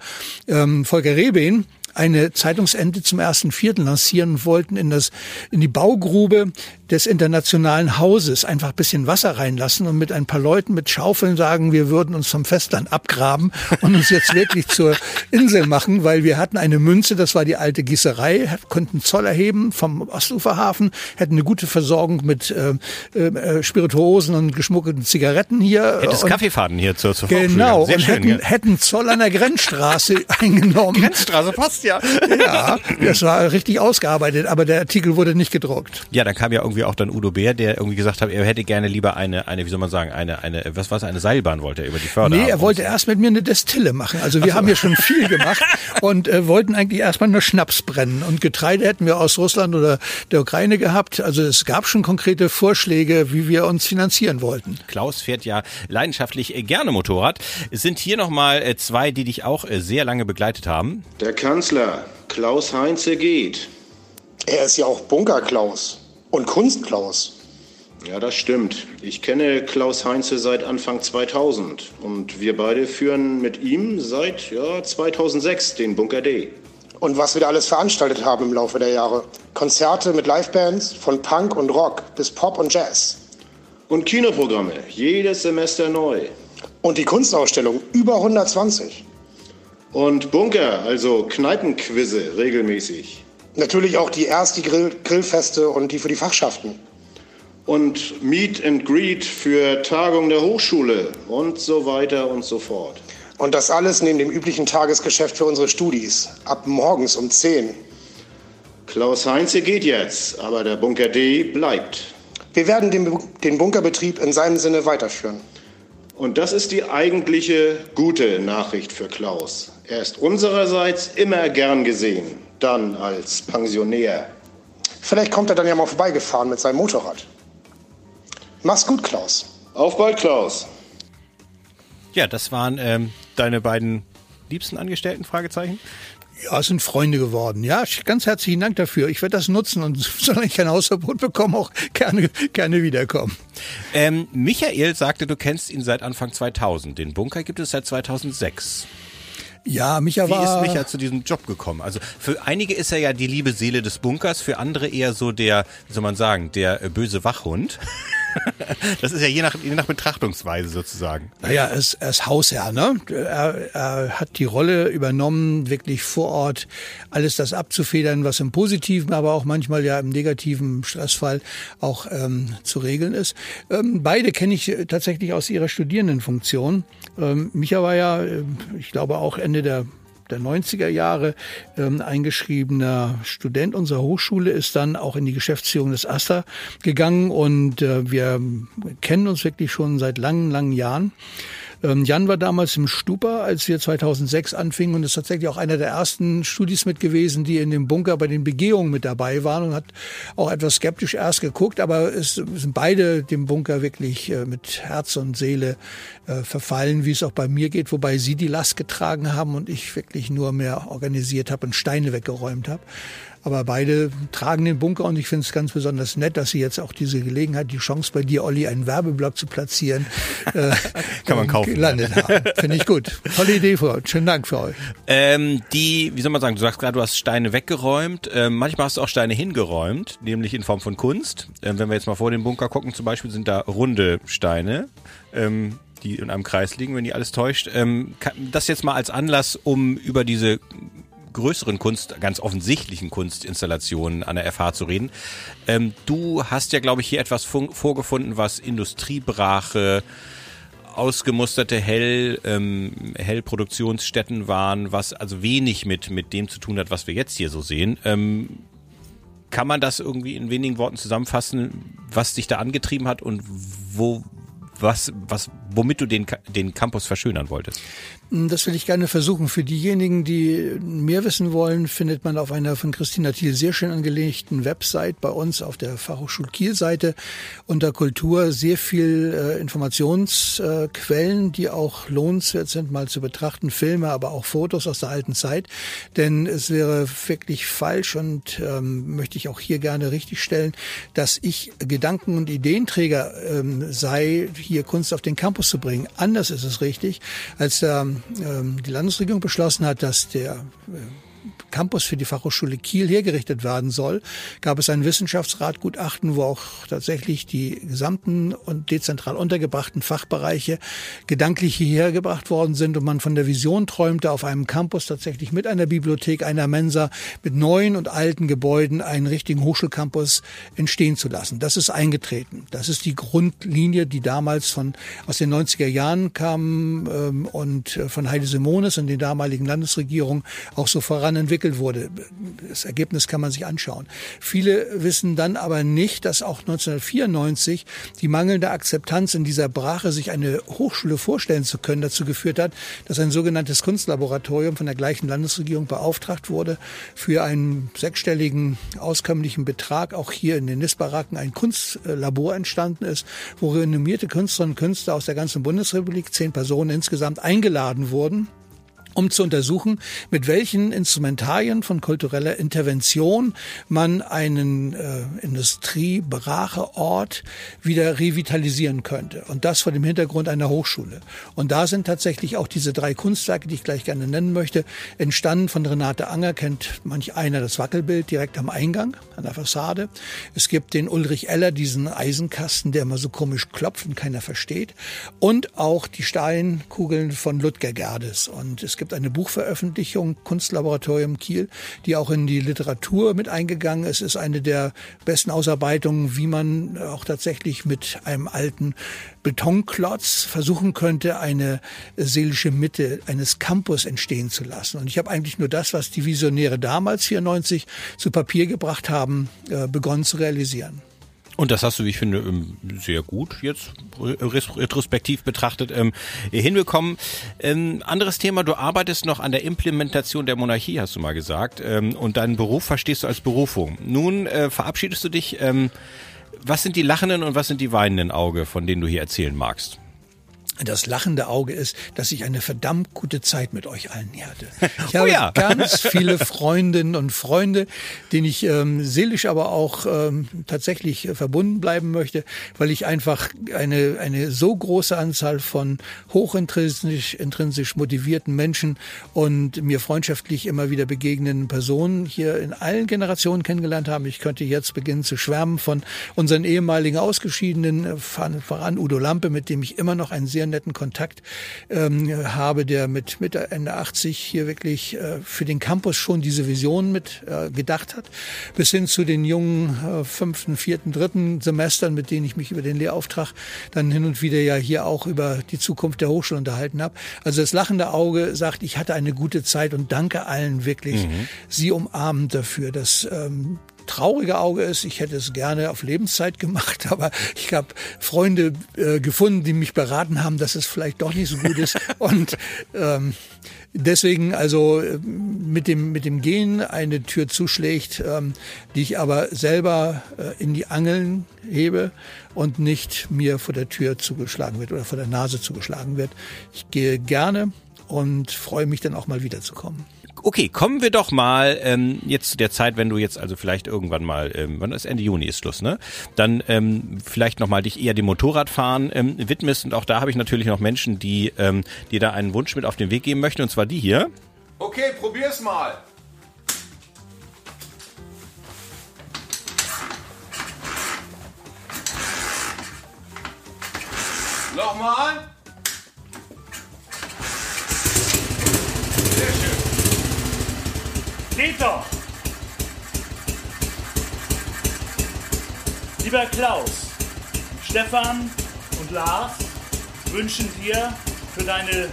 ähm, Volker Rehbein eine Zeitungsende zum ersten Vierten lancieren wollten in das in die Baugrube des internationalen Hauses einfach ein bisschen Wasser reinlassen und mit ein paar Leuten mit Schaufeln sagen, wir würden uns vom Festland abgraben und uns jetzt wirklich zur Insel machen, weil wir hatten eine Münze, das war die alte Gießerei, konnten Zoll erheben vom Ostuferhafen, hätten eine gute Versorgung mit äh, äh, Spirituosen und geschmuggelten Zigaretten hier. Hättest und, Kaffeefaden hier zur, zur Genau, Sehr und schön, hätten, ja. hätten Zoll an der Grenzstraße eingenommen. Grenzstraße passt ja. Ja, das war richtig ausgearbeitet, aber der Artikel wurde nicht gedruckt. Ja, dann kam ja irgendwie auch dann Udo Bär, der irgendwie gesagt hat, er hätte gerne lieber eine, eine, wie soll man sagen, eine, eine, was war es, eine Seilbahn wollte er über die Förder. Nee, er wollte erst mit mir eine Destille machen. Also wir haben ja schon viel gemacht und äh, wollten eigentlich erstmal nur Schnaps brennen. Und Getreide hätten wir aus Russland oder der Ukraine gehabt. Also es gab schon konkrete Vorschläge, wie wir uns finanzieren wollten. Klaus fährt ja leidenschaftlich äh, gerne Motorrad. Es sind hier nochmal äh, zwei, die dich auch äh, sehr lange begleitet haben. Der Kanzler Klaus Heinze geht. Er ist ja auch Bunker-Klaus und Kunst-Klaus. Ja, das stimmt. Ich kenne Klaus Heinze seit Anfang 2000 und wir beide führen mit ihm seit ja, 2006 den Bunker D. Und was wir da alles veranstaltet haben im Laufe der Jahre. Konzerte mit Livebands von Punk und Rock bis Pop und Jazz. Und Kinoprogramme, jedes Semester neu. Und die Kunstausstellung über 120. Und Bunker, also Kneipenquizze regelmäßig. Natürlich auch die erst die Grill Grillfeste und die für die Fachschaften. Und Meet and Greet für Tagung der Hochschule und so weiter und so fort. Und das alles neben dem üblichen Tagesgeschäft für unsere Studis. Ab morgens um 10. Klaus Heinze geht jetzt, aber der Bunker D bleibt. Wir werden den, den Bunkerbetrieb in seinem Sinne weiterführen. Und das ist die eigentliche gute Nachricht für Klaus. Er ist unsererseits immer gern gesehen, dann als Pensionär. Vielleicht kommt er dann ja mal vorbeigefahren mit seinem Motorrad. Mach's gut, Klaus. Auf bald, Klaus. Ja, das waren ähm, deine beiden liebsten Angestellten, Fragezeichen. Ja, es sind Freunde geworden. Ja, ganz herzlichen Dank dafür. Ich werde das nutzen und solange ich kein Hausverbot bekomme, auch gerne, gerne wiederkommen. Ähm, Michael sagte, du kennst ihn seit Anfang 2000. Den Bunker gibt es seit 2006. Ja, Micha Wie war. ist Micha zu diesem Job gekommen? Also für einige ist er ja die liebe Seele des Bunkers, für andere eher so der, wie soll man sagen, der äh, böse Wachhund. Das ist ja je nach, je nach Betrachtungsweise sozusagen. Naja, er ist, er ist Hausherr, ne? Er, er hat die Rolle übernommen, wirklich vor Ort alles das abzufedern, was im positiven, aber auch manchmal ja im negativen Stressfall auch ähm, zu regeln ist. Ähm, beide kenne ich äh, tatsächlich aus ihrer Studierendenfunktion. Ähm, Micha war ja, äh, ich glaube auch Ende der der 90er Jahre ähm, eingeschriebener Student unserer Hochschule ist dann auch in die Geschäftsführung des AStA gegangen und äh, wir kennen uns wirklich schon seit langen, langen Jahren. Ähm, Jan war damals im Stupa, als wir 2006 anfingen und ist tatsächlich auch einer der ersten Studis mit gewesen, die in dem Bunker bei den Begehungen mit dabei waren und hat auch etwas skeptisch erst geguckt, aber es sind beide dem Bunker wirklich äh, mit Herz und Seele äh, verfallen, wie es auch bei mir geht, wobei sie die Last getragen haben und ich wirklich nur mehr organisiert habe und Steine weggeräumt habe. Aber beide tragen den Bunker und ich finde es ganz besonders nett, dass Sie jetzt auch diese Gelegenheit, die Chance bei dir, Olli, einen Werbeblock zu platzieren, äh, Kann man kaufen. gelandet haben. Finde ich gut. Tolle Idee für euch. Schönen Dank für euch. Ähm, die, wie soll man sagen, du sagst gerade, du hast Steine weggeräumt. Ähm, manchmal hast du auch Steine hingeräumt, nämlich in Form von Kunst. Ähm, wenn wir jetzt mal vor den Bunker gucken, zum Beispiel sind da runde Steine. Ähm, die in einem Kreis liegen, wenn die alles täuscht. Ähm, das jetzt mal als Anlass, um über diese größeren Kunst, ganz offensichtlichen Kunstinstallationen an der FH zu reden. Ähm, du hast ja, glaube ich, hier etwas vorgefunden, was Industriebrache, ausgemusterte Hell, ähm, Hellproduktionsstätten waren, was also wenig mit, mit dem zu tun hat, was wir jetzt hier so sehen. Ähm, kann man das irgendwie in wenigen Worten zusammenfassen, was dich da angetrieben hat und wo, was, was, womit du den, den Campus verschönern wolltest? Das will ich gerne versuchen. Für diejenigen, die mehr wissen wollen, findet man auf einer von Christina Thiel sehr schön angelegten Website bei uns auf der Fachhochschul Kiel-Seite unter Kultur sehr viel äh, Informationsquellen, äh, die auch lohnenswert sind, mal zu betrachten. Filme, aber auch Fotos aus der alten Zeit. Denn es wäre wirklich falsch und ähm, möchte ich auch hier gerne richtigstellen, dass ich Gedanken- und Ideenträger ähm, sei, hier Kunst auf den Campus zu bringen. Anders ist es richtig, als der ähm, die Landesregierung beschlossen hat, dass der Campus für die Fachhochschule Kiel hergerichtet werden soll, gab es ein Wissenschaftsratgutachten, wo auch tatsächlich die gesamten und dezentral untergebrachten Fachbereiche gedanklich hierher gebracht worden sind und man von der Vision träumte, auf einem Campus tatsächlich mit einer Bibliothek, einer Mensa, mit neuen und alten Gebäuden einen richtigen Hochschulcampus entstehen zu lassen. Das ist eingetreten. Das ist die Grundlinie, die damals von aus den 90er Jahren kam ähm, und äh, von Heidi Simonis und den damaligen Landesregierung auch so voran entwickelt wurde. Das Ergebnis kann man sich anschauen. Viele wissen dann aber nicht, dass auch 1994 die mangelnde Akzeptanz in dieser Brache, sich eine Hochschule vorstellen zu können, dazu geführt hat, dass ein sogenanntes Kunstlaboratorium von der gleichen Landesregierung beauftragt wurde, für einen sechsstelligen auskömmlichen Betrag auch hier in den Nisbaracken ein Kunstlabor entstanden ist, wo renommierte Künstlerinnen und Künstler aus der ganzen Bundesrepublik, zehn Personen insgesamt, eingeladen wurden um zu untersuchen, mit welchen Instrumentarien von kultureller Intervention man einen äh, Industriebracheort wieder revitalisieren könnte. Und das vor dem Hintergrund einer Hochschule. Und da sind tatsächlich auch diese drei Kunstwerke, die ich gleich gerne nennen möchte, entstanden von Renate Anger, kennt manch einer das Wackelbild direkt am Eingang, an der Fassade. Es gibt den Ulrich Eller, diesen Eisenkasten, der immer so komisch klopft und keiner versteht. Und auch die Steinkugeln von Ludger Gerdes. Und es gibt gibt eine Buchveröffentlichung, Kunstlaboratorium Kiel, die auch in die Literatur mit eingegangen ist. Ist eine der besten Ausarbeitungen, wie man auch tatsächlich mit einem alten Betonklotz versuchen könnte, eine seelische Mitte eines Campus entstehen zu lassen. Und ich habe eigentlich nur das, was die Visionäre damals 94 zu Papier gebracht haben, äh, begonnen zu realisieren. Und das hast du, wie ich finde, ähm, sehr gut jetzt retrospektiv betrachtet ähm, hinbekommen. Ähm, anderes Thema, du arbeitest noch an der Implementation der Monarchie, hast du mal gesagt. Und deinen Beruf verstehst du als Berufung. Nun äh, verabschiedest du dich. Was sind die lachenden und was sind die weinenden Auge, von denen du hier erzählen magst? Das lachende Auge ist, dass ich eine verdammt gute Zeit mit euch allen hier hatte. Ich oh habe ja. ganz viele Freundinnen und Freunde, denen ich ähm, seelisch aber auch ähm, tatsächlich äh, verbunden bleiben möchte, weil ich einfach eine, eine so große Anzahl von hochintrinsisch intrinsisch motivierten Menschen und mir freundschaftlich immer wieder begegnenden Personen hier in allen Generationen kennengelernt habe. Ich könnte jetzt beginnen zu schwärmen von unseren ehemaligen Ausgeschiedenen, äh, voran Udo Lampe, mit dem ich immer noch ein sehr sehr netten Kontakt ähm, habe, der mit Mitte, Ende 80 hier wirklich äh, für den Campus schon diese Vision mit äh, gedacht hat, bis hin zu den jungen äh, fünften, vierten, dritten Semestern, mit denen ich mich über den Lehrauftrag dann hin und wieder ja hier auch über die Zukunft der Hochschule unterhalten habe. Also das lachende Auge sagt, ich hatte eine gute Zeit und danke allen wirklich, mhm. sie umarmen dafür, dass ähm, traurige Auge ist. Ich hätte es gerne auf Lebenszeit gemacht, aber ich habe Freunde äh, gefunden, die mich beraten haben, dass es vielleicht doch nicht so gut ist. Und ähm, deswegen also äh, mit dem mit dem Gehen eine Tür zuschlägt, ähm, die ich aber selber äh, in die Angeln hebe und nicht mir vor der Tür zugeschlagen wird oder vor der Nase zugeschlagen wird. Ich gehe gerne und freue mich dann auch mal wiederzukommen. Okay, kommen wir doch mal ähm, jetzt zu der Zeit, wenn du jetzt also vielleicht irgendwann mal, ähm, wann ist Ende Juni ist Schluss, ne? Dann ähm, vielleicht nochmal dich eher dem Motorradfahren ähm, widmest. Und auch da habe ich natürlich noch Menschen, die ähm, dir da einen Wunsch mit auf den Weg geben möchten. Und zwar die hier. Okay, probier's mal. Nochmal. Peter! Lieber Klaus, Stefan und Lars wünschen dir für deine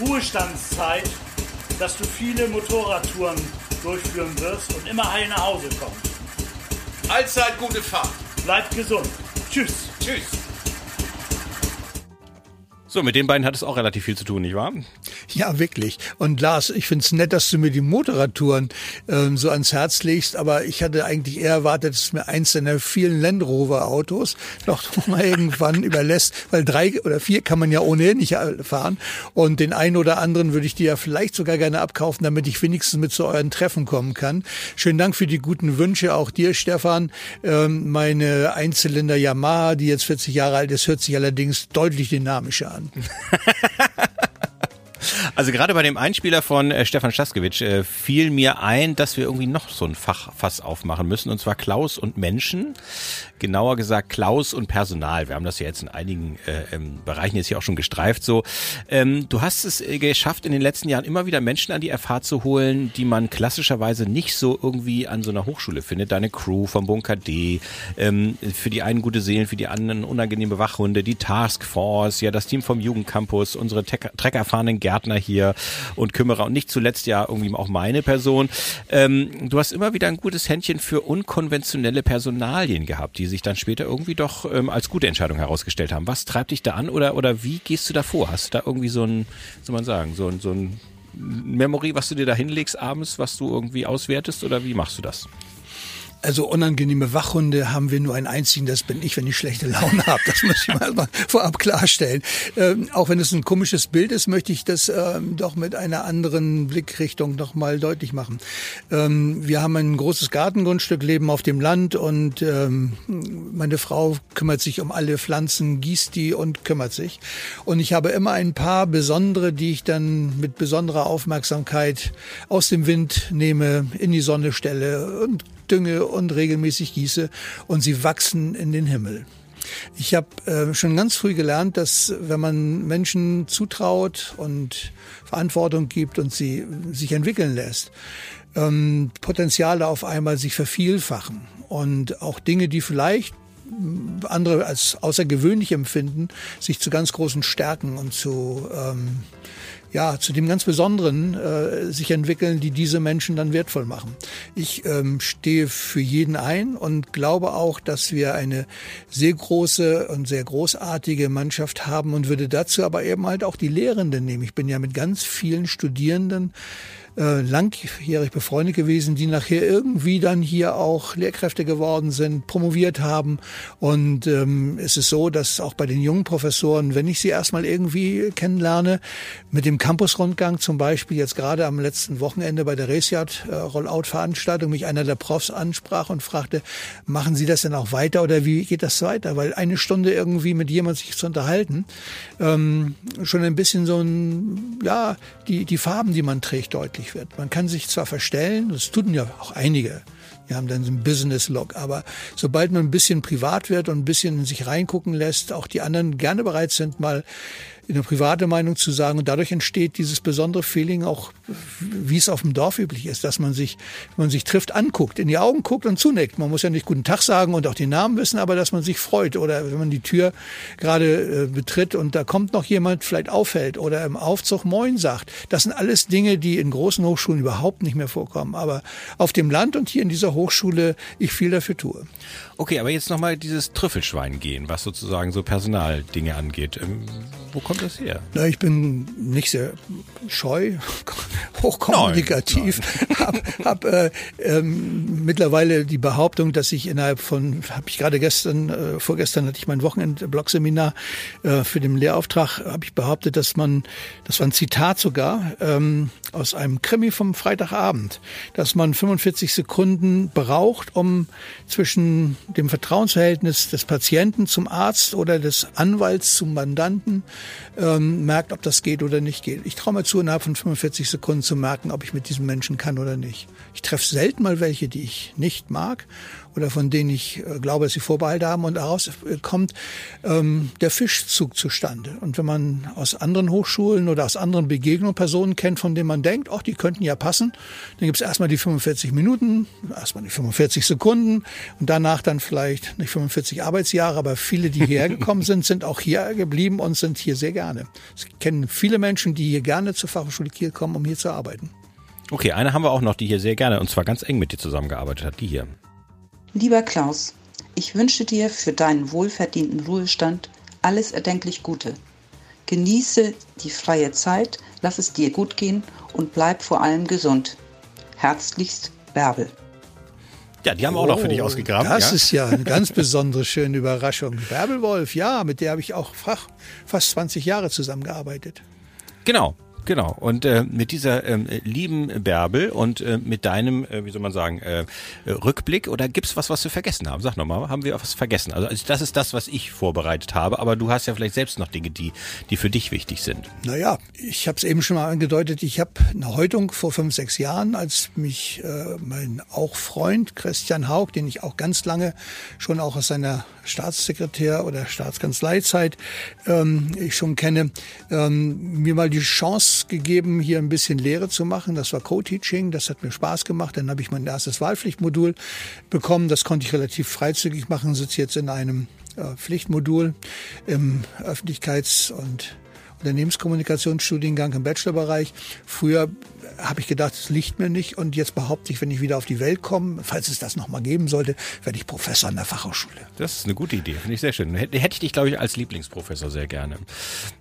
Ruhestandszeit, dass du viele Motorradtouren durchführen wirst und immer heil nach Hause kommst. Allzeit gute Fahrt. Bleib gesund. Tschüss. Tschüss. So, mit den beiden hat es auch relativ viel zu tun, nicht wahr? Ja, wirklich. Und Lars, ich find's nett, dass du mir die Motorradtouren ähm, so ans Herz legst, aber ich hatte eigentlich eher erwartet, dass mir eins deiner vielen Land Rover Autos noch mal irgendwann überlässt, weil drei oder vier kann man ja ohnehin nicht fahren und den einen oder anderen würde ich dir ja vielleicht sogar gerne abkaufen, damit ich wenigstens mit zu euren Treffen kommen kann. Schönen Dank für die guten Wünsche, auch dir, Stefan. Ähm, meine Einzylinder Yamaha, die jetzt 40 Jahre alt ist, hört sich allerdings deutlich dynamischer an. Also gerade bei dem Einspieler von äh, Stefan Staskewitsch äh, fiel mir ein, dass wir irgendwie noch so ein Fachfass aufmachen müssen, und zwar Klaus und Menschen. Genauer gesagt Klaus und Personal. Wir haben das ja jetzt in einigen äh, ähm, Bereichen jetzt hier auch schon gestreift. So, ähm, du hast es äh, geschafft, in den letzten Jahren immer wieder Menschen an die FH zu holen, die man klassischerweise nicht so irgendwie an so einer Hochschule findet. Deine Crew vom Bunker D, ähm, für die einen gute Seelen, für die anderen unangenehme Wachhunde, die Taskforce, ja das Team vom Jugendcampus, unsere treckerfahrenen Gärtner hier und Kümmerer und nicht zuletzt ja irgendwie auch meine Person. Ähm, du hast immer wieder ein gutes Händchen für unkonventionelle Personalien gehabt, die sich dann später irgendwie doch ähm, als gute Entscheidung herausgestellt haben. Was treibt dich da an oder, oder wie gehst du da vor? Hast du da irgendwie so ein, soll man sagen, so ein, so ein Memory, was du dir da hinlegst abends, was du irgendwie auswertest oder wie machst du das? Also unangenehme Wachhunde haben wir nur einen einzigen, das bin ich, wenn ich schlechte Laune habe. Das muss ich mal vorab klarstellen. Ähm, auch wenn es ein komisches Bild ist, möchte ich das ähm, doch mit einer anderen Blickrichtung noch mal deutlich machen. Ähm, wir haben ein großes Gartengrundstück, leben auf dem Land und ähm, meine Frau kümmert sich um alle Pflanzen, gießt die und kümmert sich. Und ich habe immer ein paar besondere, die ich dann mit besonderer Aufmerksamkeit aus dem Wind nehme, in die Sonne stelle und dünge und regelmäßig gieße und sie wachsen in den Himmel. Ich habe äh, schon ganz früh gelernt, dass wenn man Menschen zutraut und Verantwortung gibt und sie sich entwickeln lässt, ähm, Potenziale auf einmal sich vervielfachen und auch Dinge, die vielleicht andere als außergewöhnlich empfinden, sich zu ganz großen Stärken und zu ähm, ja, zu dem ganz Besonderen äh, sich entwickeln, die diese Menschen dann wertvoll machen. Ich ähm, stehe für jeden ein und glaube auch, dass wir eine sehr große und sehr großartige Mannschaft haben und würde dazu aber eben halt auch die Lehrenden nehmen. Ich bin ja mit ganz vielen Studierenden äh, langjährig befreundet gewesen, die nachher irgendwie dann hier auch Lehrkräfte geworden sind, promoviert haben. Und ähm, es ist so, dass auch bei den jungen Professoren, wenn ich sie erstmal irgendwie kennenlerne, mit dem Campusrundgang zum Beispiel jetzt gerade am letzten Wochenende bei der Resiat äh, Rollout-Veranstaltung mich einer der Profs ansprach und fragte, machen Sie das denn auch weiter oder wie geht das weiter? Weil eine Stunde irgendwie mit jemand sich zu unterhalten, ähm, schon ein bisschen so ein, ja, die, die Farben, die man trägt, deutlich wichtig wird. Man kann sich zwar verstellen, das tun ja auch einige, wir haben dann so ein Business-Log, aber sobald man ein bisschen privat wird und ein bisschen in sich reingucken lässt, auch die anderen gerne bereit sind, mal eine private Meinung zu sagen. Und dadurch entsteht dieses besondere Feeling auch, wie es auf dem Dorf üblich ist, dass man sich, wenn man sich trifft, anguckt, in die Augen guckt und zunickt. Man muss ja nicht guten Tag sagen und auch den Namen wissen, aber dass man sich freut. Oder wenn man die Tür gerade äh, betritt und da kommt noch jemand, vielleicht auffällt oder im Aufzug Moin sagt. Das sind alles Dinge, die in großen Hochschulen überhaupt nicht mehr vorkommen. Aber auf dem Land und hier in dieser Hochschule ich viel dafür tue. Okay, aber jetzt nochmal dieses Trüffelschwein gehen, was sozusagen so Personaldinge angeht. Ähm, wo kommt das her? Na, ich bin nicht sehr scheu, hochkommunikativ. Nein, nein. Hab, hab äh, ähm, mittlerweile die Behauptung, dass ich innerhalb von, habe ich gerade gestern, äh, vorgestern hatte ich mein Wochenend-Blog-Seminar äh, für den Lehrauftrag, habe ich behauptet, dass man, das war ein Zitat sogar, ähm, aus einem Krimi vom Freitagabend, dass man 45 Sekunden braucht, um zwischen dem Vertrauensverhältnis des Patienten zum Arzt oder des Anwalts zum Mandanten ähm, merkt, ob das geht oder nicht geht. Ich traue mir zu, innerhalb von 45 Sekunden zu merken, ob ich mit diesem Menschen kann oder nicht. Ich treffe selten mal welche, die ich nicht mag oder von denen ich äh, glaube, dass sie Vorbehalte haben. Und daraus kommt ähm, der Fischzug zustande. Und wenn man aus anderen Hochschulen oder aus anderen Begegnungen Personen kennt, von denen man denkt, ach, die könnten ja passen, dann gibt es erstmal die 45 Minuten, erstmal die 45 Sekunden und danach dann vielleicht nicht 45 Arbeitsjahre, aber viele, die hierher gekommen sind, sind auch hier geblieben und sind hier sehr gerne. Ich kenne viele Menschen, die hier gerne zur Fachhochschule Kiel kommen, um hier zu arbeiten. Okay, eine haben wir auch noch, die hier sehr gerne und zwar ganz eng mit dir zusammengearbeitet hat, die hier. Lieber Klaus, ich wünsche dir für deinen wohlverdienten Ruhestand alles erdenklich Gute. Genieße die freie Zeit, lass es dir gut gehen und bleib vor allem gesund. Herzlichst, Bärbel. Ja, die haben wir auch noch für dich oh, ausgegraben. Das ja? ist ja eine ganz besondere schöne Überraschung. Bärbel Wolf, ja, mit der habe ich auch fast 20 Jahre zusammengearbeitet. Genau. Genau. Und äh, mit dieser ähm, lieben Bärbel und äh, mit deinem, äh, wie soll man sagen, äh, Rückblick oder gibt's was, was wir vergessen haben? Sag nochmal, haben wir was vergessen? Also, also das ist das, was ich vorbereitet habe, aber du hast ja vielleicht selbst noch Dinge, die, die für dich wichtig sind. Naja, ich habe es eben schon mal angedeutet, ich habe eine Häutung vor fünf, sechs Jahren, als mich äh, mein auch Freund Christian Haug, den ich auch ganz lange schon auch aus seiner Staatssekretär oder Staatskanzleizeit ähm, ich schon kenne, ähm, mir mal die Chance gegeben, hier ein bisschen Lehre zu machen. Das war Co-Teaching, das hat mir Spaß gemacht. Dann habe ich mein erstes Wahlpflichtmodul bekommen. Das konnte ich relativ freizügig machen, sitze jetzt in einem äh, Pflichtmodul im Öffentlichkeits- und Unternehmenskommunikationsstudiengang im Bachelorbereich. Früher habe ich gedacht, es liegt mir nicht und jetzt behaupte ich, wenn ich wieder auf die Welt komme, falls es das nochmal geben sollte, werde ich Professor an der Fachhochschule. Das ist eine gute Idee, finde ich sehr schön. Hätte ich dich, glaube ich, als Lieblingsprofessor sehr gerne.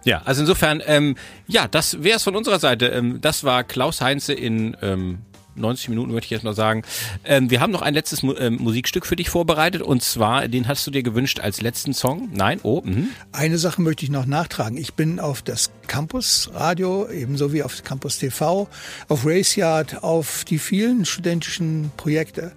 Ja, also insofern, ähm, ja, das wäre es von unserer Seite. Ähm, das war Klaus Heinze in ähm, 90 Minuten würde ich jetzt mal sagen. Ähm, wir haben noch ein letztes Mu ähm, Musikstück für dich vorbereitet und zwar, den hast du dir gewünscht als letzten Song? Nein? Oh, mh. Eine Sache möchte ich noch nachtragen. Ich bin auf das Campus Radio, ebenso wie auf Campus TV, auf Raceyard, auf die vielen studentischen Projekte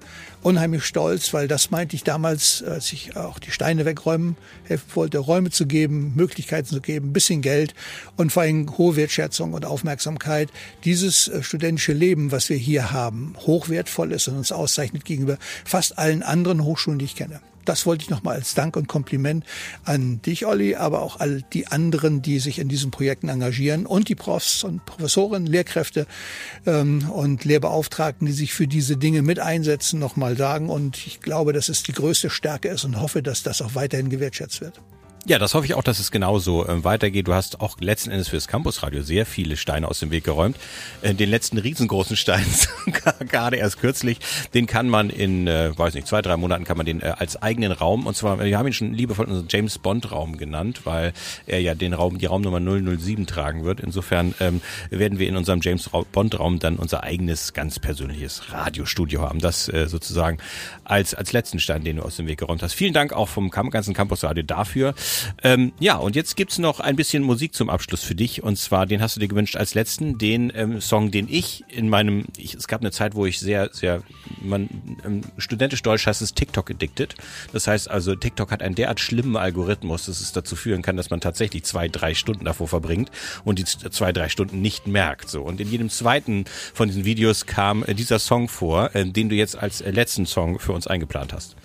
unheimlich stolz, weil das meinte ich damals, als ich auch die Steine wegräumen helfen wollte, Räume zu geben, Möglichkeiten zu geben, ein bisschen Geld und vor allem hohe Wertschätzung und Aufmerksamkeit. Dieses äh, studentische Leben, was wir hier haben, hochwertvoll ist und uns auszeichnet gegenüber fast allen anderen Hochschulen, die ich kenne das wollte ich nochmal als Dank und Kompliment an dich, Olli, aber auch all die anderen, die sich in diesen Projekten engagieren und die Profs und Professoren, Lehrkräfte ähm, und Lehrbeauftragten, die sich für diese Dinge mit einsetzen, nochmal sagen. Und ich glaube, dass es die größte Stärke ist und hoffe, dass das auch weiterhin gewertschätzt wird. Ja, das hoffe ich auch, dass es genauso äh, weitergeht. Du hast auch letzten Endes fürs Campusradio sehr viele Steine aus dem Weg geräumt. Äh, den letzten riesengroßen Stein, gerade erst kürzlich, den kann man in, äh, weiß nicht, zwei, drei Monaten kann man den äh, als eigenen Raum, und zwar, wir haben ihn schon liebevoll unseren James Bond Raum genannt, weil er ja den Raum, die Raumnummer 007 tragen wird. Insofern ähm, werden wir in unserem James Bond Raum dann unser eigenes, ganz persönliches Radiostudio haben. Das äh, sozusagen als, als letzten Stein, den du aus dem Weg geräumt hast. Vielen Dank auch vom ganzen Campusradio dafür. Ähm, ja, und jetzt gibt's noch ein bisschen Musik zum Abschluss für dich. Und zwar, den hast du dir gewünscht als letzten, den ähm, Song, den ich in meinem, ich, es gab eine Zeit, wo ich sehr, sehr, man, ähm, studentisch Deutsch heißt es TikTok addicted. Das heißt also, TikTok hat einen derart schlimmen Algorithmus, dass es dazu führen kann, dass man tatsächlich zwei, drei Stunden davor verbringt und die zwei, drei Stunden nicht merkt. So. Und in jedem zweiten von diesen Videos kam äh, dieser Song vor, äh, den du jetzt als äh, letzten Song für uns eingeplant hast.